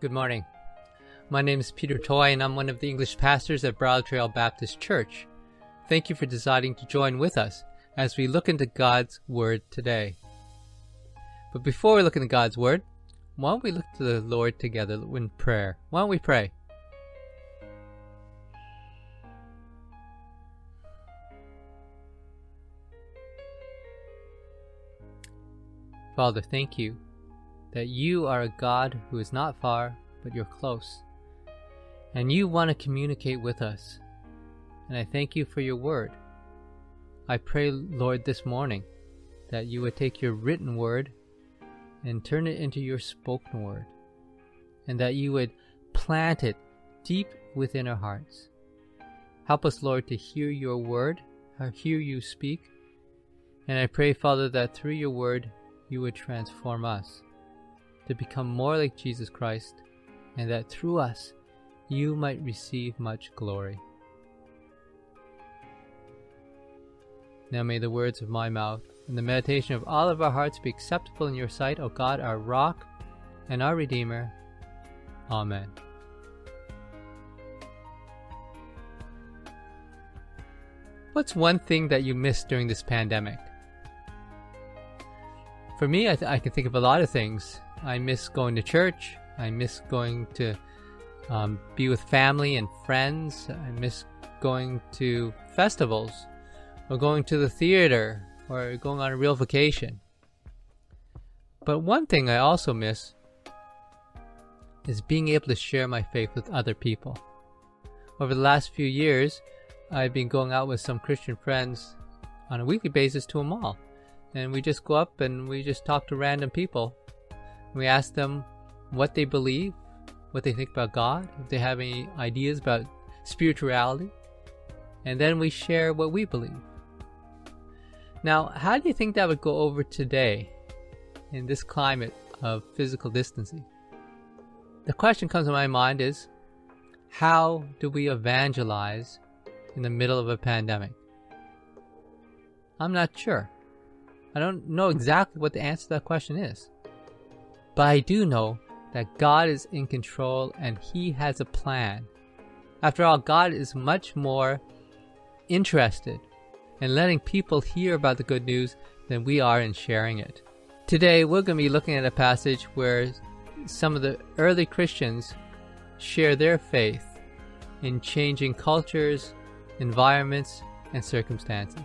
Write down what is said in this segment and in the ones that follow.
Good morning. My name is Peter Toy, and I'm one of the English pastors at Bridle Trail Baptist Church. Thank you for deciding to join with us as we look into God's Word today. But before we look into God's Word, why don't we look to the Lord together in prayer? Why don't we pray? Father, thank you that you are a God who is not far, but you're close. And you want to communicate with us. And I thank you for your word. I pray, Lord, this morning that you would take your written word and turn it into your spoken word, and that you would plant it deep within our hearts. Help us, Lord, to hear your word, or hear you speak. And I pray, Father, that through your word you would transform us to become more like Jesus Christ, and that through us you might receive much glory. Now may the words of my mouth and the meditation of all of our hearts be acceptable in your sight, O God, our rock and our Redeemer. Amen. What's one thing that you missed during this pandemic? For me, I, th- I can think of a lot of things. I miss going to church. I miss going to um, be with family and friends. I miss going to festivals or going to the theater or going on a real vacation. But one thing I also miss is being able to share my faith with other people. Over the last few years, I've been going out with some Christian friends on a weekly basis to a mall. And we just go up and we just talk to random people we ask them what they believe, what they think about God, if they have any ideas about spirituality, and then we share what we believe. Now, how do you think that would go over today in this climate of physical distancing? The question comes to my mind is how do we evangelize in the middle of a pandemic? I'm not sure. I don't know exactly what the answer to that question is. But I do know that God is in control and He has a plan. After all, God is much more interested in letting people hear about the good news than we are in sharing it. Today, we're going to be looking at a passage where some of the early Christians share their faith in changing cultures, environments, and circumstances.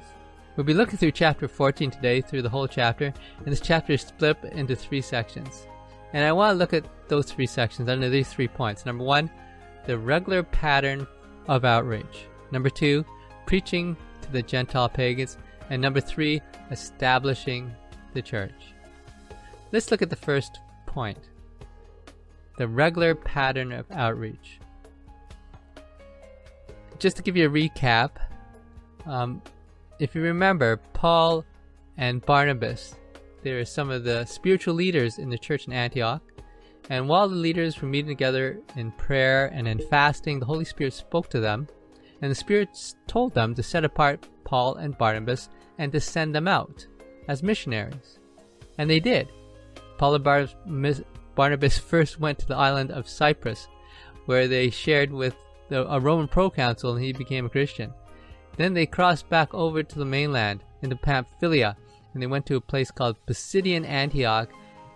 We'll be looking through chapter 14 today, through the whole chapter, and this chapter is split into three sections. And I want to look at those three sections under these three points. Number one, the regular pattern of outreach. Number two, preaching to the Gentile pagans. And number three, establishing the church. Let's look at the first point the regular pattern of outreach. Just to give you a recap, um, if you remember, Paul and Barnabas there are some of the spiritual leaders in the church in Antioch. And while the leaders were meeting together in prayer and in fasting, the Holy Spirit spoke to them, and the Spirit told them to set apart Paul and Barnabas and to send them out as missionaries. And they did. Paul and Barnabas first went to the island of Cyprus, where they shared with the, a Roman proconsul and he became a Christian. Then they crossed back over to the mainland into Pamphylia and they went to a place called Pisidian Antioch,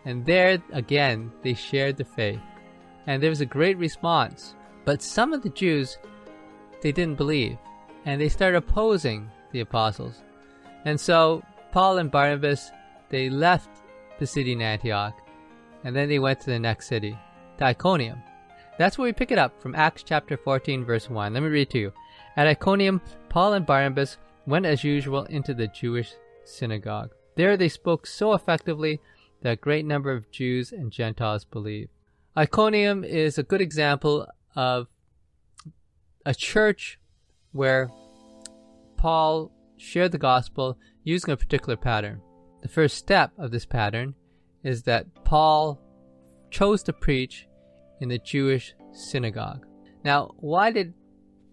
and there again they shared the faith. And there was a great response. But some of the Jews, they didn't believe, and they started opposing the apostles. And so Paul and Barnabas, they left Pisidian Antioch, and then they went to the next city, Iconium. That's where we pick it up from Acts chapter 14, verse 1. Let me read to you. At Iconium, Paul and Barnabas went as usual into the Jewish synagogue. There they spoke so effectively that a great number of Jews and Gentiles believed. Iconium is a good example of a church where Paul shared the gospel using a particular pattern. The first step of this pattern is that Paul chose to preach in the Jewish synagogue. Now, why did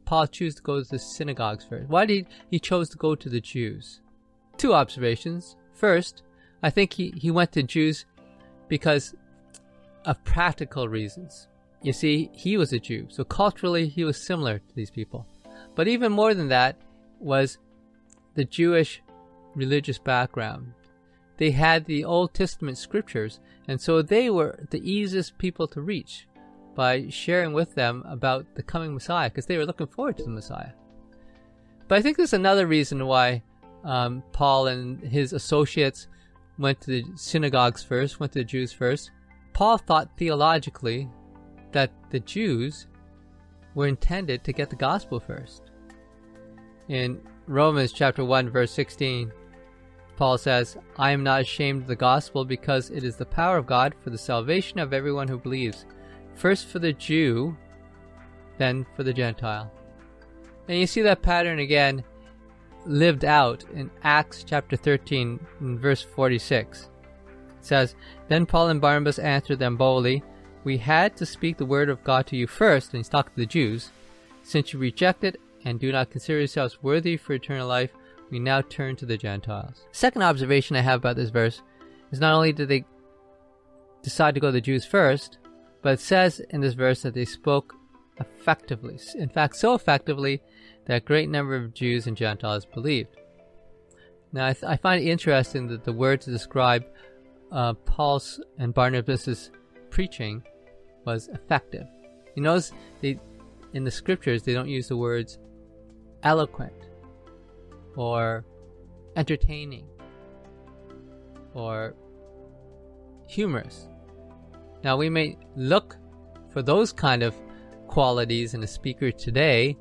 Paul choose to go to the synagogues first? Why did he chose to go to the Jews? two observations. First, I think he, he went to Jews because of practical reasons. you see, he was a Jew, so culturally he was similar to these people. But even more than that was the Jewish religious background. They had the Old Testament scriptures, and so they were the easiest people to reach by sharing with them about the coming Messiah because they were looking forward to the Messiah. But I think there's another reason why um, Paul and his associates went to the synagogues first, went to the Jews first. Paul thought theologically that the Jews were intended to get the gospel first. In Romans chapter 1 verse 16, Paul says, I am not ashamed of the gospel because it is the power of God for the salvation of everyone who believes, first for the Jew, then for the Gentile. And you see that pattern again lived out in Acts chapter 13 verse 46. It says, Then Paul and Barnabas answered them boldly, We had to speak the word of God to you first, and he's talking to the Jews, since you rejected and do not consider yourselves worthy for eternal life, we now turn to the Gentiles. Second observation I have about this verse is not only did they decide to go to the Jews first, but it says in this verse that they spoke effectively. In fact, so effectively that a great number of Jews and Gentiles believed. Now, I, th- I find it interesting that the word to describe uh, Paul's and Barnabas's preaching was effective. You notice they, in the scriptures they don't use the words eloquent or entertaining or humorous. Now, we may look for those kind of qualities in a speaker today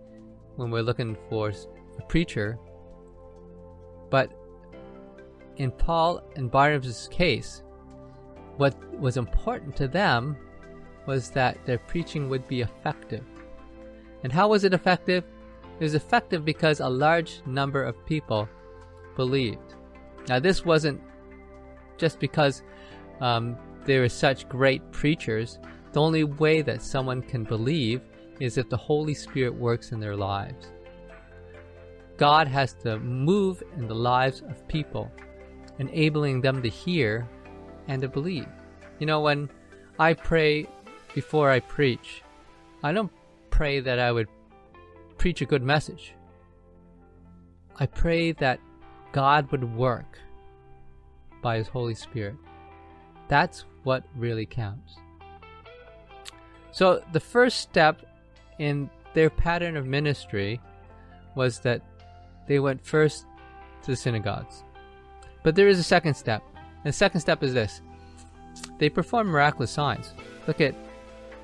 when we're looking for a preacher, but in Paul and Barnabas' case, what was important to them was that their preaching would be effective. And how was it effective? It was effective because a large number of people believed. Now, this wasn't just because um, they were such great preachers. The only way that someone can believe is if the Holy Spirit works in their lives. God has to move in the lives of people, enabling them to hear and to believe. You know, when I pray before I preach, I don't pray that I would preach a good message. I pray that God would work by His Holy Spirit. That's what really counts. So, the first step in their pattern of ministry was that they went first to the synagogues. But there is a second step. And the second step is this they perform miraculous signs. Look at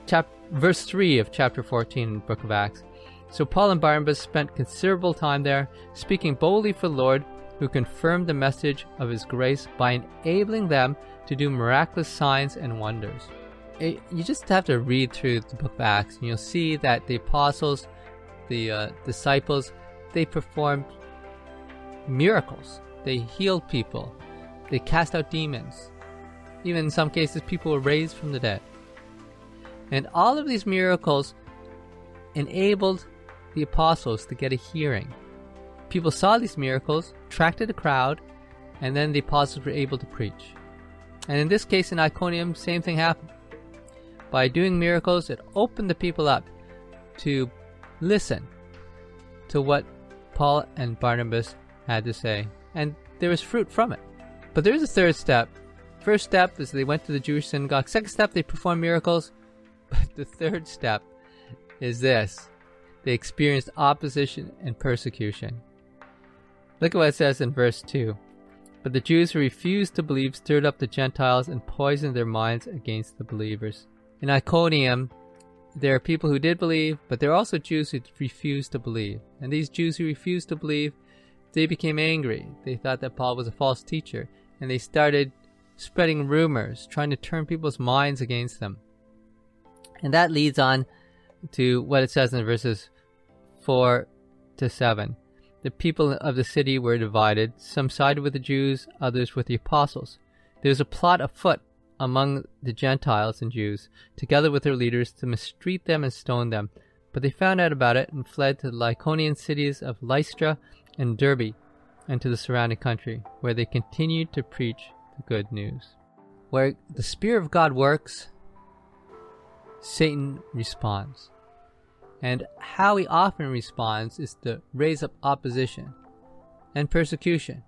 chap- verse 3 of chapter 14 in the book of Acts. So Paul and Barnabas spent considerable time there, speaking boldly for the Lord, who confirmed the message of his grace by enabling them to do miraculous signs and wonders. It, you just have to read through the book of Acts, and you'll see that the apostles, the uh, disciples, they performed miracles. They healed people. They cast out demons. Even in some cases, people were raised from the dead. And all of these miracles enabled the apostles to get a hearing. People saw these miracles, attracted a crowd, and then the apostles were able to preach. And in this case in Iconium, same thing happened. By doing miracles, it opened the people up to listen to what Paul and Barnabas had to say, and there was fruit from it. But there is a third step. First step is they went to the Jewish synagogue. Second step, they performed miracles. But the third step is this they experienced opposition and persecution. Look at what it says in verse 2. But the Jews who refused to believe stirred up the Gentiles and poisoned their minds against the believers. In Iconium, there are people who did believe, but there are also Jews who refused to believe. And these Jews who refused to believe, they became angry. They thought that Paul was a false teacher, and they started spreading rumors, trying to turn people's minds against them. And that leads on to what it says in verses 4 to 7. The people of the city were divided. Some sided with the Jews, others with the apostles. There was a plot afoot among the Gentiles and Jews, together with their leaders, to mistreat them and stone them. But they found out about it and fled to the Lycaonian cities of Lystra and Derbe and to the surrounding country, where they continued to preach the good news. Where the Spirit of God works, Satan responds. And how he often responds is to raise up opposition and persecution.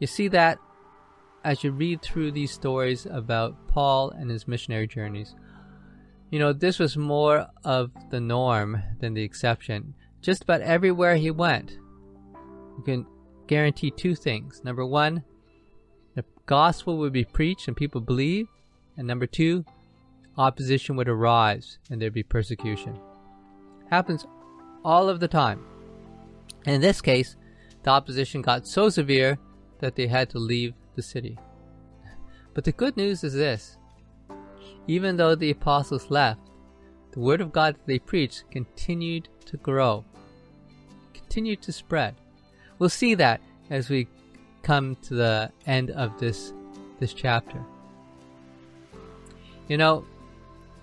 You see that as you read through these stories about Paul and his missionary journeys. You know, this was more of the norm than the exception. Just about everywhere he went, you can guarantee two things. Number one, the gospel would be preached and people believe. And number two, opposition would arise and there'd be persecution. Happens all of the time. And in this case, the opposition got so severe that they had to leave the city. But the good news is this even though the apostles left, the word of God that they preached continued to grow, continued to spread. We'll see that as we come to the end of this this chapter. You know,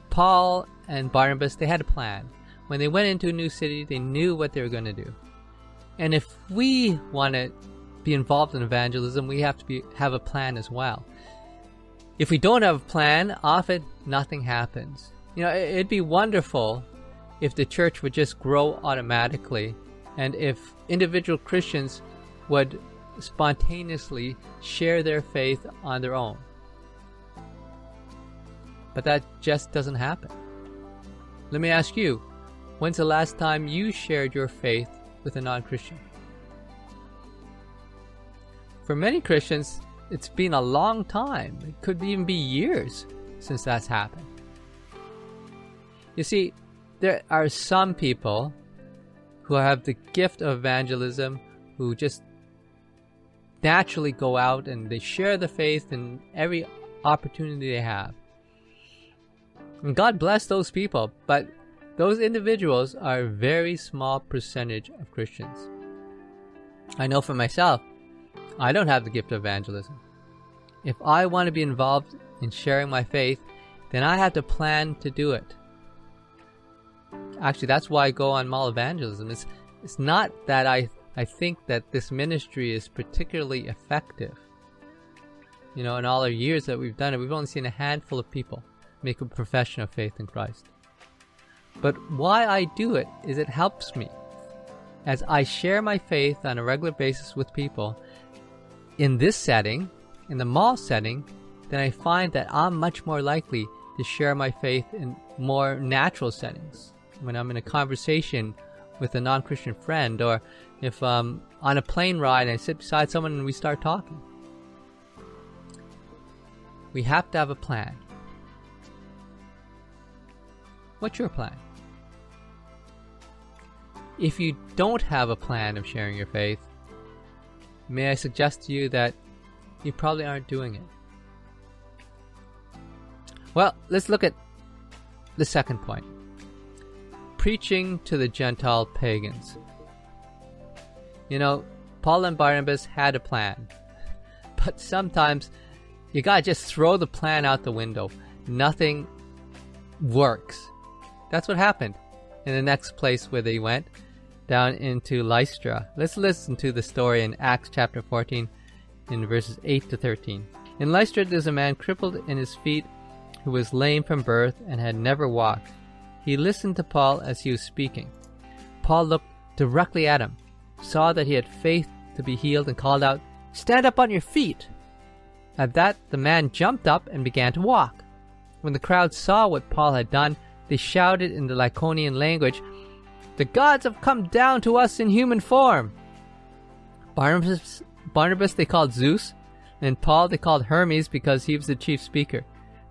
Paul and Barnabas they had a plan. When they went into a new city, they knew what they were going to do. And if we want to be involved in evangelism, we have to be, have a plan as well. If we don't have a plan, often nothing happens. You know, it'd be wonderful if the church would just grow automatically and if individual Christians would spontaneously share their faith on their own. But that just doesn't happen. Let me ask you, when's the last time you shared your faith with a non Christian? For many Christians, it's been a long time. It could even be years since that's happened. You see, there are some people who have the gift of evangelism who just naturally go out and they share the faith in every opportunity they have. And God bless those people, but those individuals are a very small percentage of Christians. I know for myself, I don't have the gift of evangelism. If I want to be involved in sharing my faith, then I have to plan to do it. Actually, that's why I go on mall evangelism. It's, it's not that I, I think that this ministry is particularly effective. You know, in all our years that we've done it, we've only seen a handful of people make a profession of faith in Christ. But why I do it is it helps me. As I share my faith on a regular basis with people, in this setting, in the mall setting, then I find that I'm much more likely to share my faith in more natural settings. When I'm in a conversation with a non Christian friend, or if I'm on a plane ride and I sit beside someone and we start talking. We have to have a plan. What's your plan? If you don't have a plan of sharing your faith, may I suggest to you that you probably aren't doing it. Well, let's look at the second point preaching to the Gentile pagans. You know, Paul and Barnabas had a plan, but sometimes you gotta just throw the plan out the window. Nothing works. That's what happened in the next place where they went down into Lystra. Let's listen to the story in Acts chapter 14 in verses 8 to 13. In Lystra there's a man crippled in his feet who was lame from birth and had never walked. He listened to Paul as he was speaking. Paul looked directly at him, saw that he had faith to be healed, and called out, Stand up on your feet! At that, the man jumped up and began to walk. When the crowd saw what Paul had done, they shouted in the Lycaonian language, the gods have come down to us in human form. Barnabas, Barnabas they called Zeus, and Paul they called Hermes because he was the chief speaker.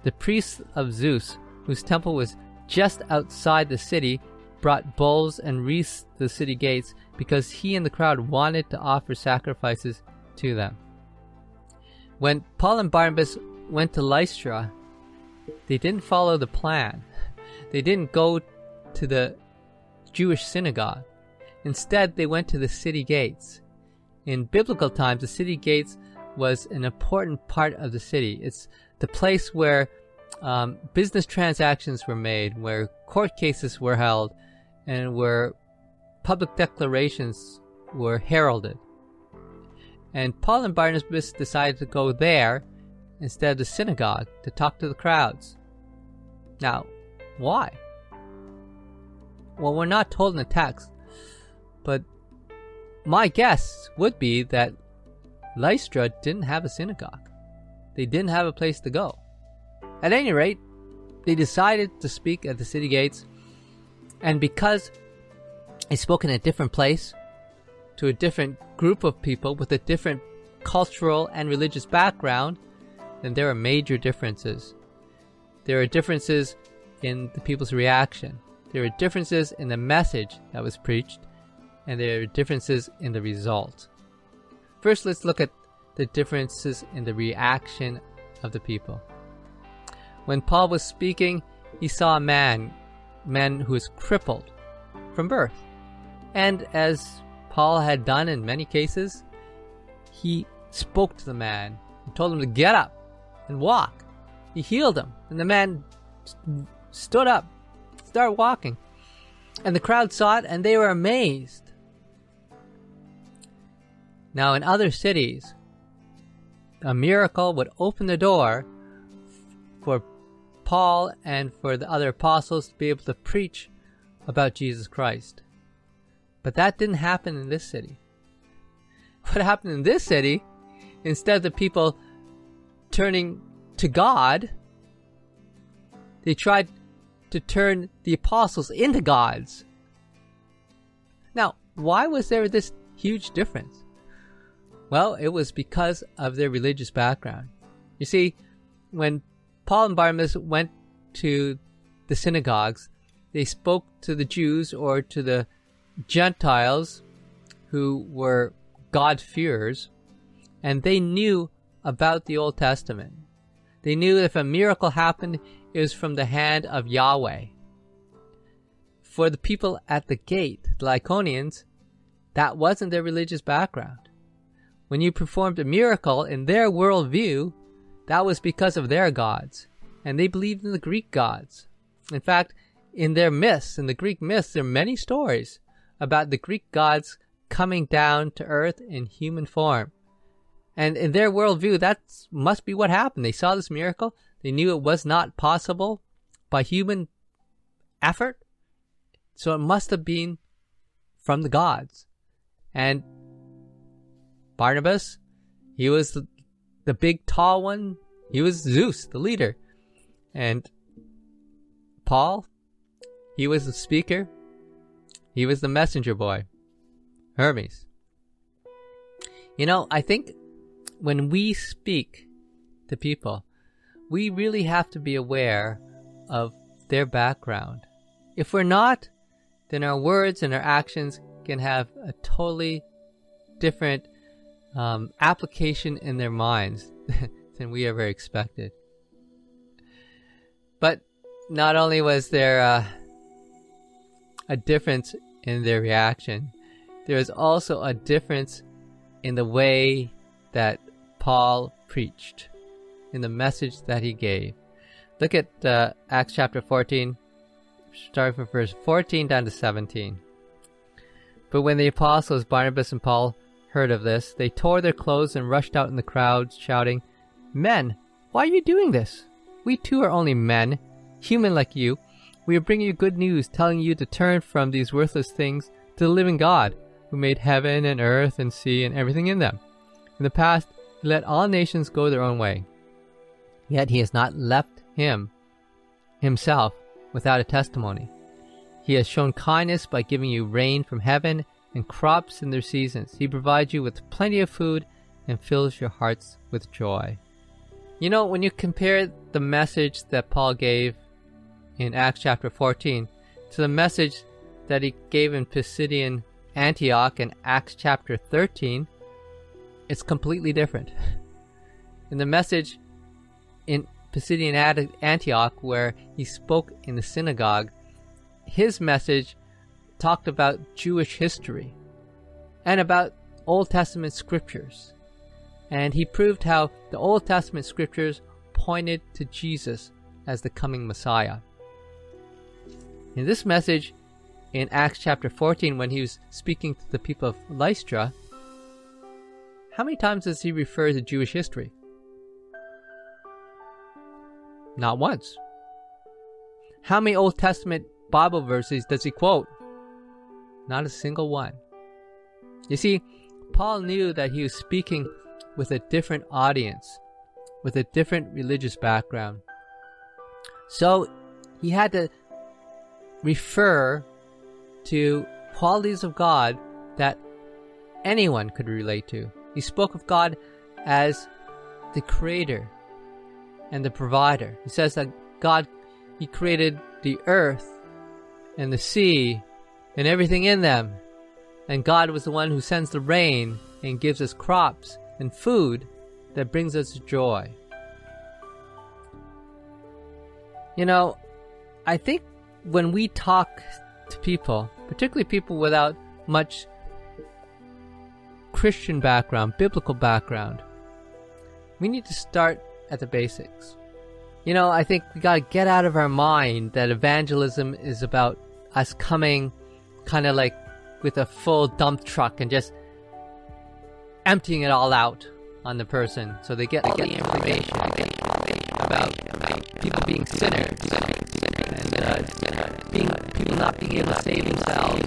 The priests of Zeus, whose temple was just outside the city, brought bulls and wreaths to the city gates because he and the crowd wanted to offer sacrifices to them. When Paul and Barnabas went to Lystra, they didn't follow the plan. They didn't go to the Jewish synagogue. Instead, they went to the city gates. In biblical times, the city gates was an important part of the city. It's the place where um, business transactions were made, where court cases were held, and where public declarations were heralded. And Paul and Barnabas decided to go there instead of the synagogue to talk to the crowds. Now, Why? Well, we're not told in the text, but my guess would be that Lystra didn't have a synagogue. They didn't have a place to go. At any rate, they decided to speak at the city gates, and because they spoke in a different place, to a different group of people with a different cultural and religious background, then there are major differences. There are differences in the people's reaction. There are differences in the message that was preached, and there are differences in the result. First, let's look at the differences in the reaction of the people. When Paul was speaking, he saw a man, man who was crippled from birth. And as Paul had done in many cases, he spoke to the man and told him to get up and walk. He healed him, and the man st- stood up, started walking. And the crowd saw it, and they were amazed. Now, in other cities, a miracle would open the door for Paul and for the other apostles to be able to preach about Jesus Christ. But that didn't happen in this city. What happened in this city, instead of the people turning to God, they tried to turn the apostles into gods. Now, why was there this huge difference? Well, it was because of their religious background. You see, when Paul and Barnabas went to the synagogues, they spoke to the Jews or to the Gentiles who were God-fearers, and they knew about the Old Testament. They knew if a miracle happened, was from the hand of Yahweh. For the people at the gate, the Lycaonians, that wasn't their religious background. When you performed a miracle in their worldview, that was because of their gods, and they believed in the Greek gods. In fact, in their myths, in the Greek myths, there are many stories about the Greek gods coming down to earth in human form. And in their worldview, that must be what happened. They saw this miracle. They knew it was not possible by human effort. So it must have been from the gods. And Barnabas, he was the, the big tall one. He was Zeus, the leader. And Paul, he was the speaker. He was the messenger boy. Hermes. You know, I think when we speak to people, we really have to be aware of their background. If we're not, then our words and our actions can have a totally different um, application in their minds than we ever expected. But not only was there uh, a difference in their reaction, there is also a difference in the way that Paul preached, in the message that he gave. Look at uh, Acts chapter 14, starting from verse 14 down to 17. But when the apostles Barnabas and Paul heard of this, they tore their clothes and rushed out in the crowds, shouting, Men, why are you doing this? We too are only men, human like you. We are bringing you good news, telling you to turn from these worthless things to the living God, who made heaven and earth and sea and everything in them. In the past, he let all nations go their own way. Yet he has not left him, himself, without a testimony. He has shown kindness by giving you rain from heaven and crops in their seasons. He provides you with plenty of food and fills your hearts with joy. You know, when you compare the message that Paul gave in Acts chapter 14 to the message that he gave in Pisidian Antioch in Acts chapter 13, it's completely different. In the message Pisidian Antioch, where he spoke in the synagogue, his message talked about Jewish history and about Old Testament scriptures. And he proved how the Old Testament scriptures pointed to Jesus as the coming Messiah. In this message, in Acts chapter 14, when he was speaking to the people of Lystra, how many times does he refer to Jewish history? Not once. How many Old Testament Bible verses does he quote? Not a single one. You see, Paul knew that he was speaking with a different audience, with a different religious background. So he had to refer to qualities of God that anyone could relate to. He spoke of God as the creator and the provider. He says that God, He created the earth and the sea and everything in them. And God was the one who sends the rain and gives us crops and food that brings us joy. You know, I think when we talk to people, particularly people without much Christian background, biblical background, we need to start at the basics. You know, I think we gotta get out of our mind that evangelism is about us coming kind of like with a full dump truck and just emptying it all out on the person so they get all the information about people being sinners and uh, being people not being able to save themselves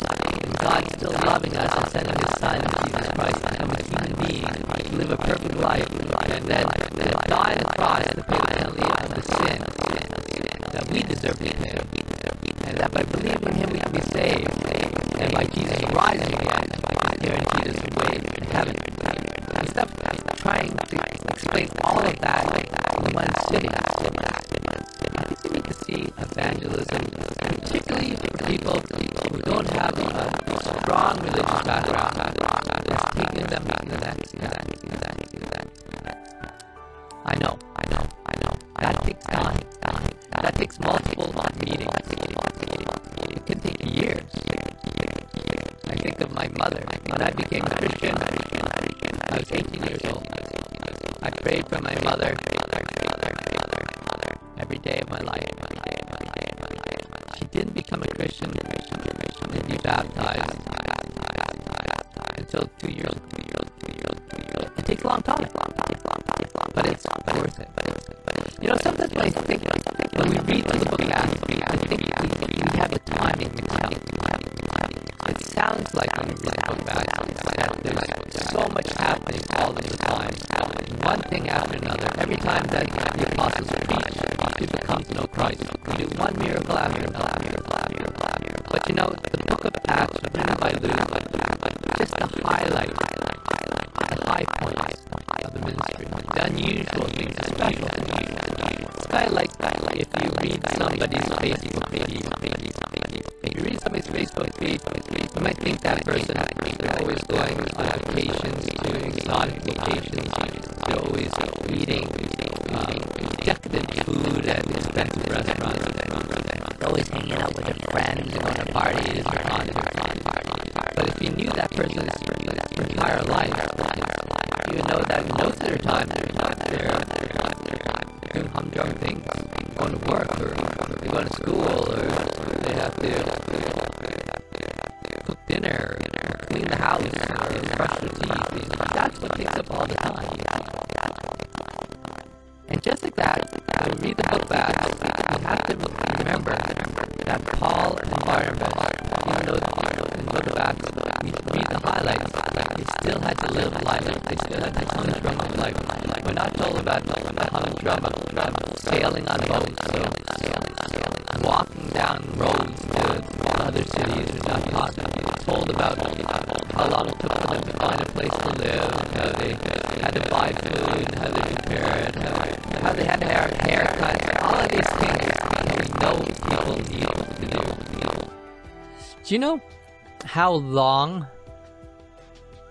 God still loving us and sending His Son Jesus Christ to come being live a perfect life and then die on the cross to pay the penalty of the sin that we deserve to pay and that by believing in Him we can be saved and by Jesus rising again guaranteed us a way to heaven And Stop trying to explain all of that in one sitting. See evangelism, particularly for people who don't have a strong religious background, that's taking them I know, I know, I know. That takes time. That takes multiple meetings. It can take years. I think of my mother. When I became a Christian, I was 18 years old. I prayed for my mother day of my life. She didn't become a Christian and be baptized until two years. It takes a long time, but it's worth it. You know, sometimes when I think, when we read through the book of Acts, I think we, have the timing mixed up. It sounds like when we read the book of Acts there's so much happening all the time. One thing after another. Every time that the apostles preach, people come to know Christ. Do one miracle after another. But you know, the book of Acts written by Luke, just the highlight, highlight, highlight. the high points of the ministry, the unusual things, the special things. Of like if you read somebody's Facebook feed. If you read somebody's Facebook feed, you might think that person is always going on vacations to exotic locations. They're always eating um, decadent food at expensive restaurants. They're always hanging out with their friends and going to parties or concerts. But if you knew that person's entire life, you would know that most of their time they're not there doing humdrum things, going to work or they go to school or they have to cook dinner clean the house brush their teeth. That's what takes up all the time. Read the book back, you have to remember that Paul and Barnabas, even though in the book of Acts, you read the highlights, they still had to live life. They still had the humdrum of life. We're not told about humdrum of sailing on boats, so walking down roads to other cities. We're not. We're told about how long it took them to find a place to live, how they had to buy food, how they prepared, how they how they had hair, haircuts, all of these things. Do you know how long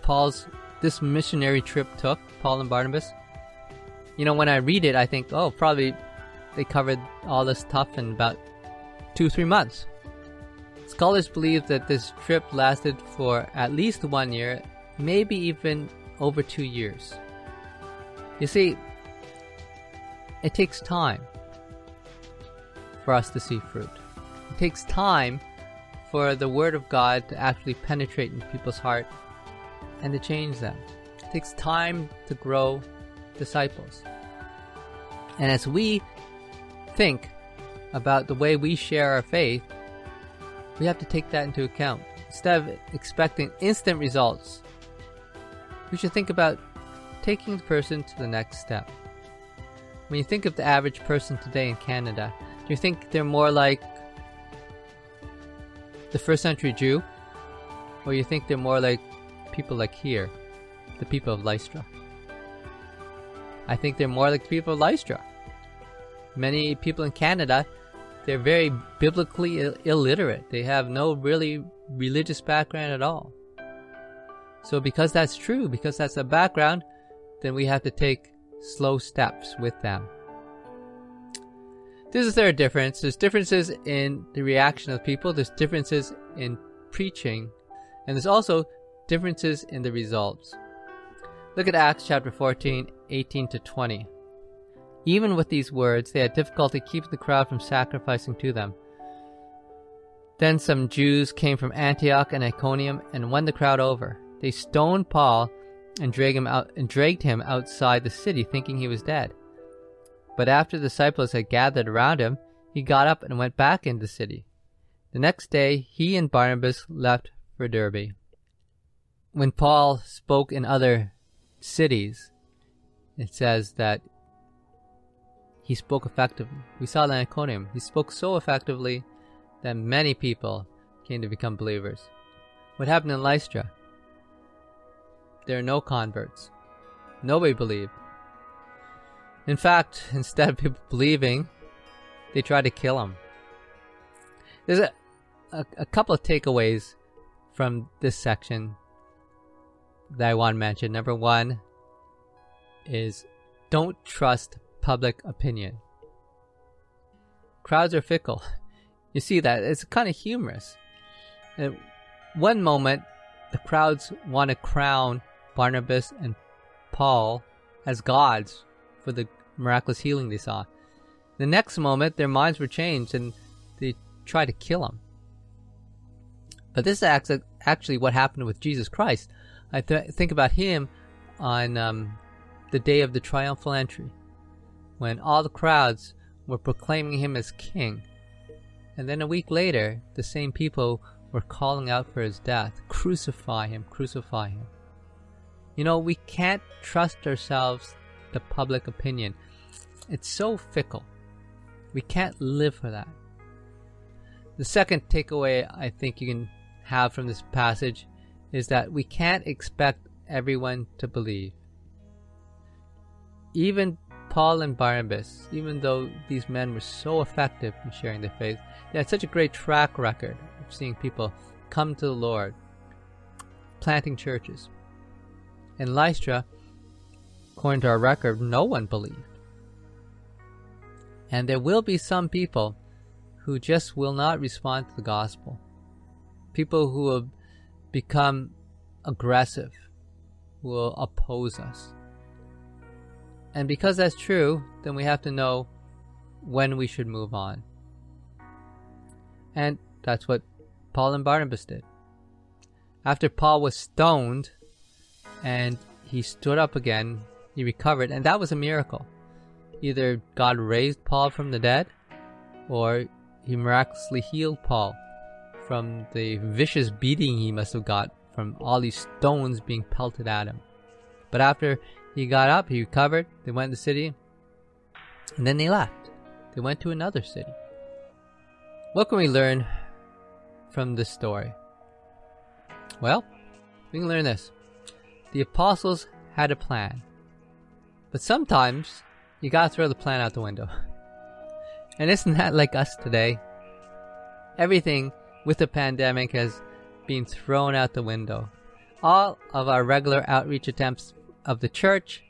Paul's this missionary trip took, Paul and Barnabas? You know, when I read it, I think, oh, probably they covered all this stuff in about two, three months. Scholars believe that this trip lasted for at least one year, maybe even over two years. You see, it takes time for us to see fruit. It takes time for the Word of God to actually penetrate in people's heart and to change them. It takes time to grow disciples. And as we think about the way we share our faith, we have to take that into account. Instead of expecting instant results, we should think about taking the person to the next step. When you think of the average person today in Canada, do you think they're more like the first century Jew? Or you think they're more like people like here, the people of Lystra? I think they're more like the people of Lystra. Many people in Canada, they're very biblically Ill- illiterate. They have no really religious background at all. So because that's true, because that's a background, then we have to take slow steps with them. This is their difference. There's differences in the reaction of people. There's differences in preaching. And there's also differences in the results. Look at Acts chapter 14, 18 to 20. Even with these words, they had difficulty keeping the crowd from sacrificing to them. Then some Jews came from Antioch and Iconium and won the crowd over. They stoned Paul and dragged him out and dragged him outside the city, thinking he was dead. But after the disciples had gathered around him, he got up and went back into the city. The next day, he and Barnabas left for Derbe. When Paul spoke in other cities, it says that he spoke effectively. We saw that in Iconium. He spoke so effectively that many people came to become believers. What happened in Lystra? There are no converts. Nobody believed. In fact, instead of people believing, they tried to kill him. There's a, a, a couple of takeaways from this section that I want to mention. Number one is don't trust public opinion. Crowds are fickle. You see that. It's kind of humorous. At one moment, the crowds want to crown Barnabas and Paul as gods for the miraculous healing they saw. The next moment, their minds were changed and they tried to kill him. But this is actually what happened with Jesus Christ. I th- think about him on um, the day of the triumphal entry, when all the crowds were proclaiming him as king. And then a week later, the same people were calling out for his death Crucify him, crucify him. You know, we can't trust ourselves to public opinion. It's so fickle. We can't live for that. The second takeaway I think you can have from this passage is that we can't expect everyone to believe. Even Paul and Barnabas, even though these men were so effective in sharing their faith, they had such a great track record of seeing people come to the Lord, planting churches. In Lystra, according to our record, no one believed. And there will be some people who just will not respond to the gospel. People who will become aggressive, will oppose us. And because that's true, then we have to know when we should move on. And that's what Paul and Barnabas did. After Paul was stoned and he stood up again, he recovered, and that was a miracle either God raised Paul from the dead or he miraculously healed Paul from the vicious beating he must have got from all these stones being pelted at him. But after he got up, he recovered, they went to the city, and then they left. They went to another city. What can we learn from this story? Well, we can learn this. The apostles had a plan. But sometimes you gotta throw the plan out the window. And isn't that like us today? Everything with the pandemic has been thrown out the window. All of our regular outreach attempts of the church,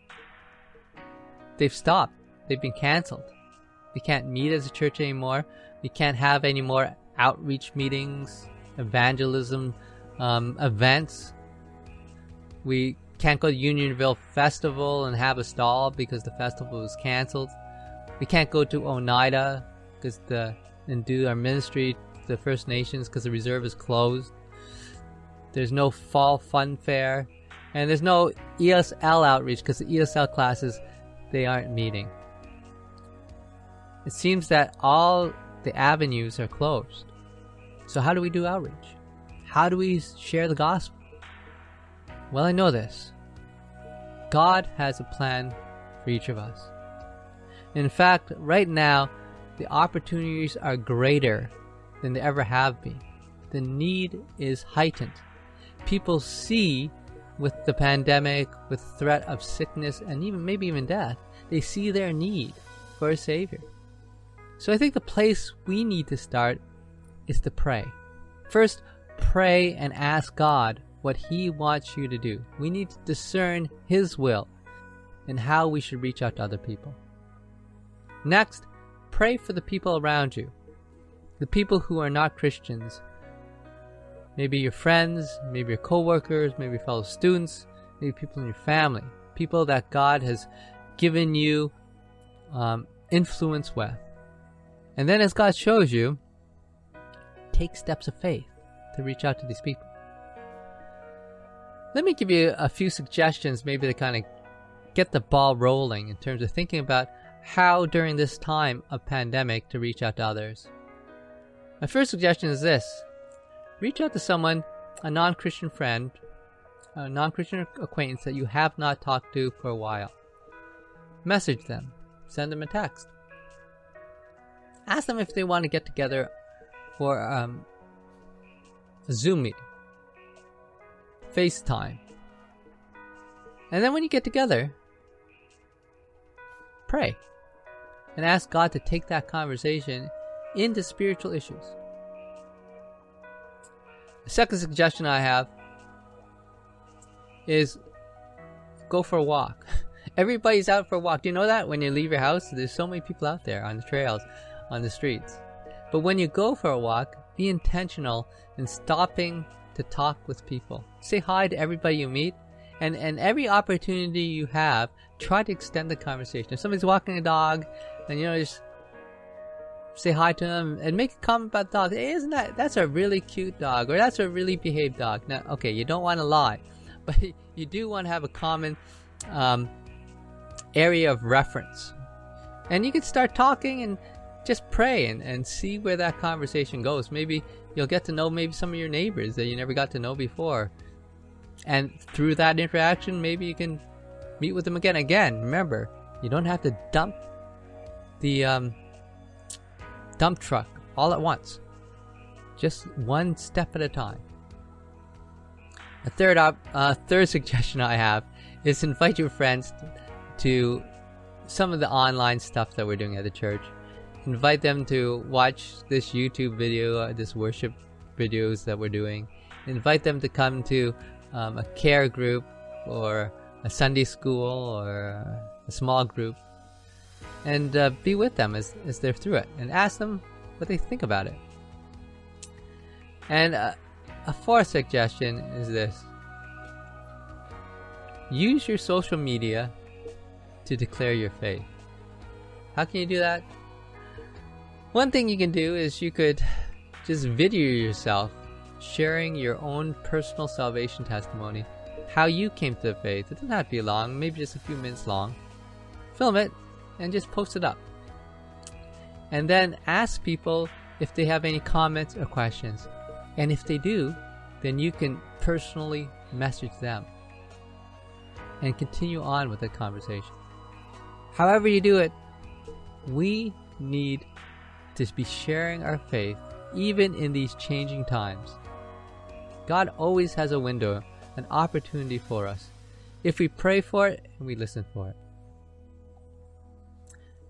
they've stopped. They've been canceled. We can't meet as a church anymore. We can't have any more outreach meetings, evangelism um, events. We can't go to Unionville Festival and have a stall because the festival was canceled. We can't go to Oneida because the and do our ministry to the First Nations because the reserve is closed. There's no fall fun fair, and there's no ESL outreach because the ESL classes they aren't meeting. It seems that all the avenues are closed. So, how do we do outreach? How do we share the gospel? Well, I know this God has a plan for each of us. In fact, right now, the opportunities are greater than they ever have been. The need is heightened. People see with the pandemic, with threat of sickness and even maybe even death, they see their need for a savior. So I think the place we need to start is to pray. First, pray and ask God what he wants you to do. We need to discern his will and how we should reach out to other people. Next, pray for the people around you. The people who are not Christians Maybe your friends, maybe your coworkers, maybe fellow students, maybe people in your family, people that God has given you um, influence with. And then, as God shows you, take steps of faith to reach out to these people. Let me give you a few suggestions, maybe to kind of get the ball rolling in terms of thinking about how, during this time of pandemic, to reach out to others. My first suggestion is this reach out to someone, a non Christian friend, a non Christian acquaintance that you have not talked to for a while. Message them, send them a text. Ask them if they want to get together for um, a Zoom meeting, FaceTime. And then when you get together, pray and ask God to take that conversation into spiritual issues. The second suggestion I have is go for a walk. Everybody's out for a walk. Do you know that when you leave your house, there's so many people out there on the trails, on the streets. But when you go for a walk, be intentional in stopping to talk with people. Say hi to everybody you meet, and, and every opportunity you have, try to extend the conversation. If somebody's walking a dog, then you know just say hi to them and make a comment about the dog. Hey, isn't that that's a really cute dog or that's a really behaved dog? Now, okay, you don't want to lie, but you do want to have a common um, area of reference, and you can start talking and just pray and, and see where that conversation goes. Maybe you'll get to know maybe some of your neighbors that you never got to know before, and through that interaction, maybe you can meet with them again. Again, remember, you don't have to dump the um, dump truck all at once. Just one step at a time. A third op- uh, third suggestion I have is invite your friends to some of the online stuff that we're doing at the church. Invite them to watch this YouTube video, uh, this worship videos that we're doing. Invite them to come to um, a care group or a Sunday school or a small group and uh, be with them as, as they're through it and ask them what they think about it. And uh, a fourth suggestion is this use your social media to declare your faith. How can you do that? One thing you can do is you could just video yourself sharing your own personal salvation testimony, how you came to the faith. It doesn't have to be long, maybe just a few minutes long. Film it and just post it up. And then ask people if they have any comments or questions. And if they do, then you can personally message them and continue on with the conversation. However, you do it, we need to be sharing our faith even in these changing times. God always has a window, an opportunity for us, if we pray for it and we listen for it.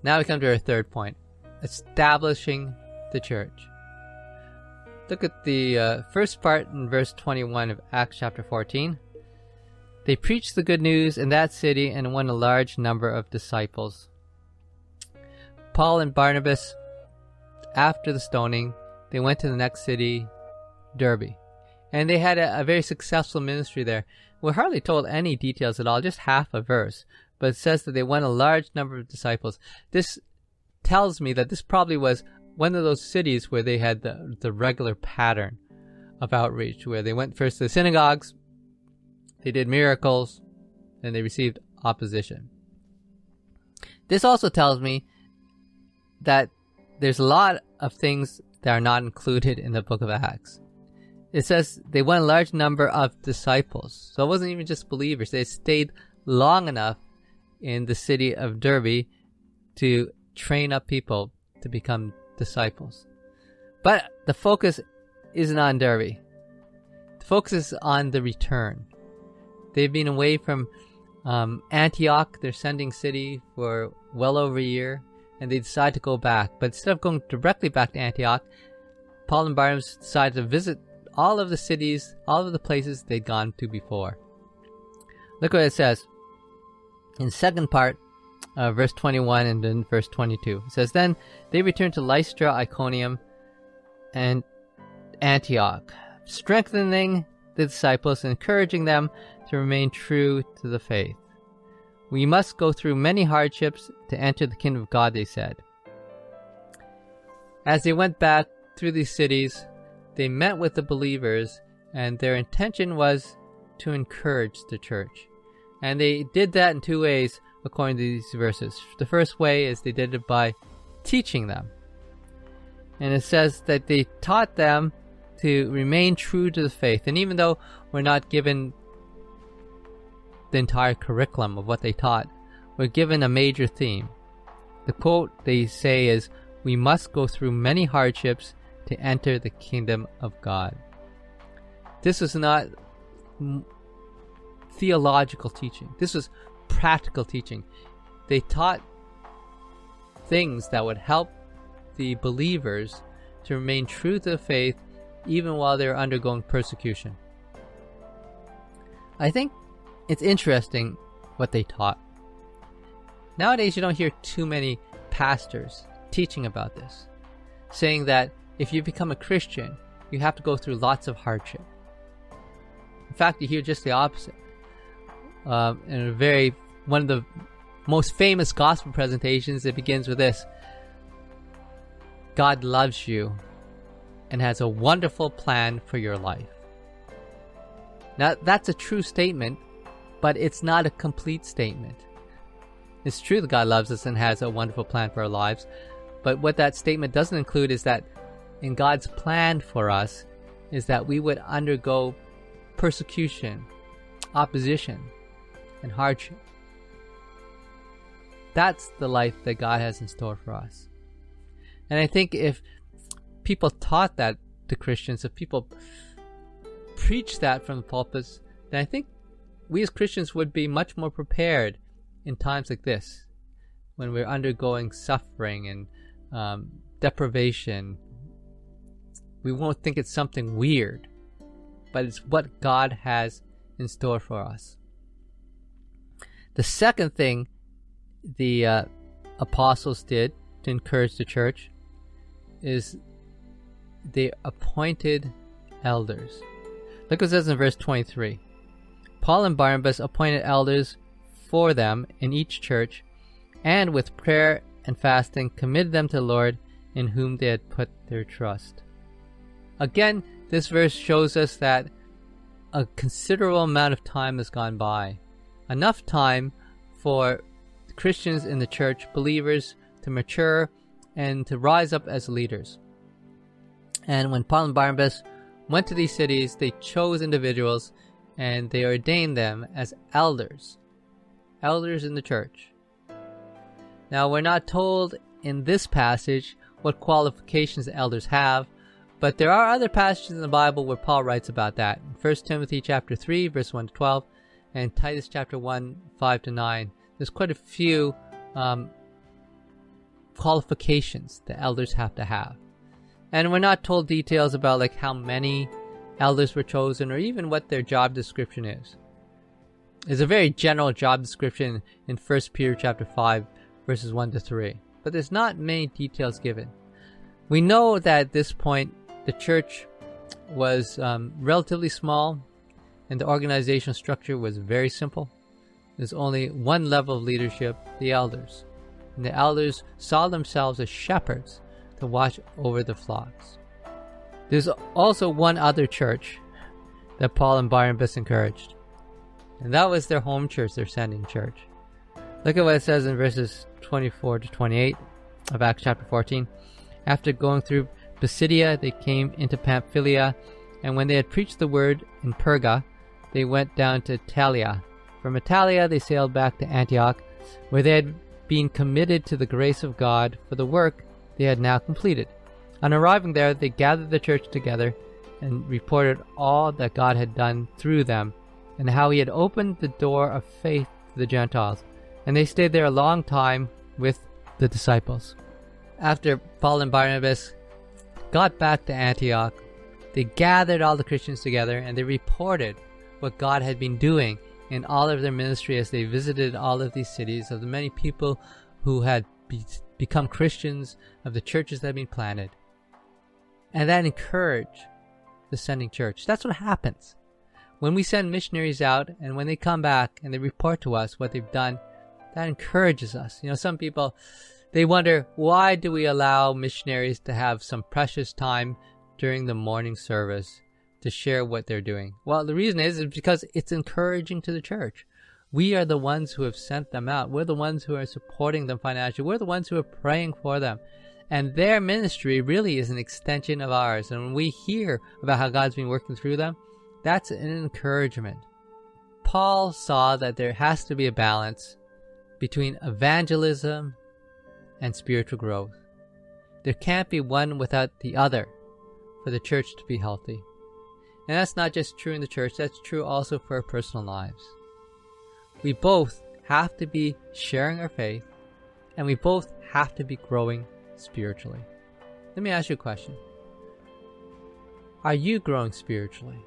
Now we come to our third point establishing the church. Look at the uh, first part in verse 21 of Acts chapter 14. They preached the good news in that city and won a large number of disciples. Paul and Barnabas, after the stoning, they went to the next city, Derbe. And they had a, a very successful ministry there. We're hardly told any details at all, just half a verse but it says that they won a large number of disciples. This tells me that this probably was one of those cities where they had the, the regular pattern of outreach, where they went first to the synagogues, they did miracles, and they received opposition. This also tells me that there's a lot of things that are not included in the book of Acts. It says they won a large number of disciples. So it wasn't even just believers. They stayed long enough in the city of Derbe to train up people to become disciples. But the focus isn't on Derbe. The focus is on the return. They've been away from um, Antioch, their sending city, for well over a year, and they decide to go back. But instead of going directly back to Antioch, Paul and Barnabas decided to visit all of the cities, all of the places they'd gone to before. Look what it says in second part, uh, verse 21 and then verse 22. It says, Then they returned to Lystra, Iconium, and Antioch, strengthening the disciples encouraging them to remain true to the faith. We must go through many hardships to enter the kingdom of God, they said. As they went back through these cities, they met with the believers, and their intention was to encourage the church. And they did that in two ways, according to these verses. The first way is they did it by teaching them. And it says that they taught them to remain true to the faith. And even though we're not given the entire curriculum of what they taught, we're given a major theme. The quote they say is, We must go through many hardships to enter the kingdom of God. This was not theological teaching, this was practical teaching. They taught things that would help the believers to remain true to the faith even while they're undergoing persecution. I think it's interesting what they taught. Nowadays, you don't hear too many pastors teaching about this, saying that if you become a Christian, you have to go through lots of hardship. In fact, you hear just the opposite. Um, in a very one of the most famous gospel presentations, it begins with this: God loves you and has a wonderful plan for your life. Now, that's a true statement, but it's not a complete statement. It's true that God loves us and has a wonderful plan for our lives, but what that statement doesn't include is that in God's plan for us is that we would undergo persecution, opposition, and hardship. That's the life that God has in store for us. And I think if people taught that to Christians, if people preach that from the pulpits, then I think we as Christians would be much more prepared in times like this, when we're undergoing suffering and um, deprivation. We won't think it's something weird, but it's what God has in store for us. The second thing the uh, apostles did to encourage the church is they appointed elders. Look what it says in verse 23. Paul and Barnabas appointed elders for them in each church, and with prayer and fasting committed them to the Lord in whom they had put their trust. Again, this verse shows us that a considerable amount of time has gone by. Enough time for Christians in the church, believers, to mature and to rise up as leaders. And when Paul and Barnabas went to these cities, they chose individuals and they ordained them as elders, elders in the church. Now, we're not told in this passage what qualifications the elders have, but there are other passages in the Bible where Paul writes about that. In 1 Timothy chapter 3, verse 1 to 12, and Titus chapter 1, 5 to 9. There's quite a few um, qualifications the elders have to have. And we're not told details about like how many elders were chosen or even what their job description is. It's a very general job description in 1 Peter chapter 5 verses 1 to 3, but there's not many details given. We know that at this point the church was um, relatively small and the organizational structure was very simple. There's only one level of leadership, the elders. And the elders saw themselves as shepherds to watch over the flocks. There's also one other church that Paul and Barnabas encouraged, and that was their home church, their sending church. Look at what it says in verses 24 to 28 of Acts chapter 14. After going through Pisidia, they came into Pamphylia, and when they had preached the word in Perga, they went down to Attalia. From Attalia, they sailed back to Antioch, where they had been committed to the grace of God for the work they had now completed. On arriving there, they gathered the church together and reported all that God had done through them and how he had opened the door of faith to the Gentiles. And they stayed there a long time with the disciples. After Paul and Barnabas got back to Antioch, they gathered all the Christians together and they reported what God had been doing in all of their ministry as they visited all of these cities of the many people who had be- become Christians, of the churches that had been planted. And that encourage the sending church. That's what happens. When we send missionaries out and when they come back and they report to us what they've done, that encourages us. You know, some people, they wonder, why do we allow missionaries to have some precious time during the morning service to share what they're doing? Well, the reason is, is because it's encouraging to the church. We are the ones who have sent them out. We're the ones who are supporting them financially. We're the ones who are praying for them. And their ministry really is an extension of ours. And when we hear about how God's been working through them, that's an encouragement. Paul saw that there has to be a balance between evangelism and spiritual growth. There can't be one without the other for the church to be healthy. And that's not just true in the church, that's true also for our personal lives. We both have to be sharing our faith, and we both have to be growing spiritually. Let me ask you a question Are you growing spiritually?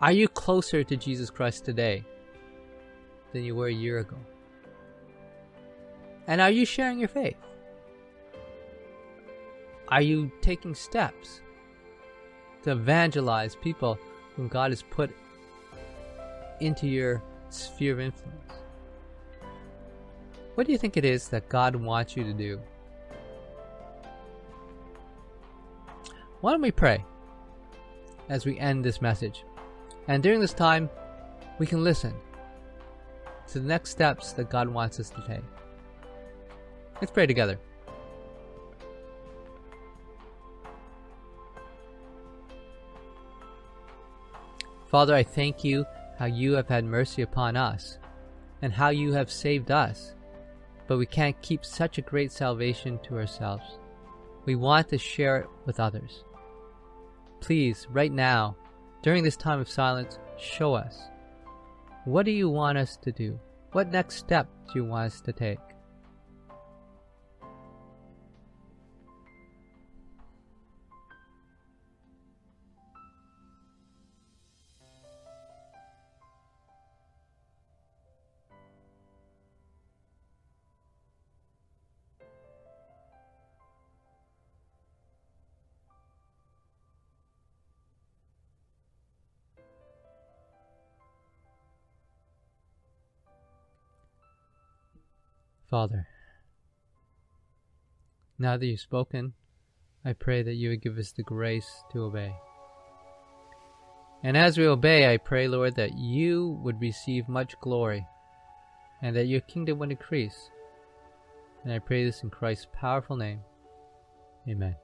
Are you closer to Jesus Christ today than you were a year ago? And are you sharing your faith? Are you taking steps to evangelize people whom God has put into your sphere of influence? What do you think it is that God wants you to do? Why don't we pray as we end this message? And during this time, we can listen to the next steps that God wants us to take. Let's pray together. Father, I thank you how you have had mercy upon us and how you have saved us but we can't keep such a great salvation to ourselves. We want to share it with others. Please, right now, during this time of silence, show us. What do you want us to do? What next step do you want us to take? Father, now that you've spoken, I pray that you would give us the grace to obey. And as we obey, I pray, Lord, that you would receive much glory and that your kingdom would increase. And I pray this in Christ's powerful name. Amen.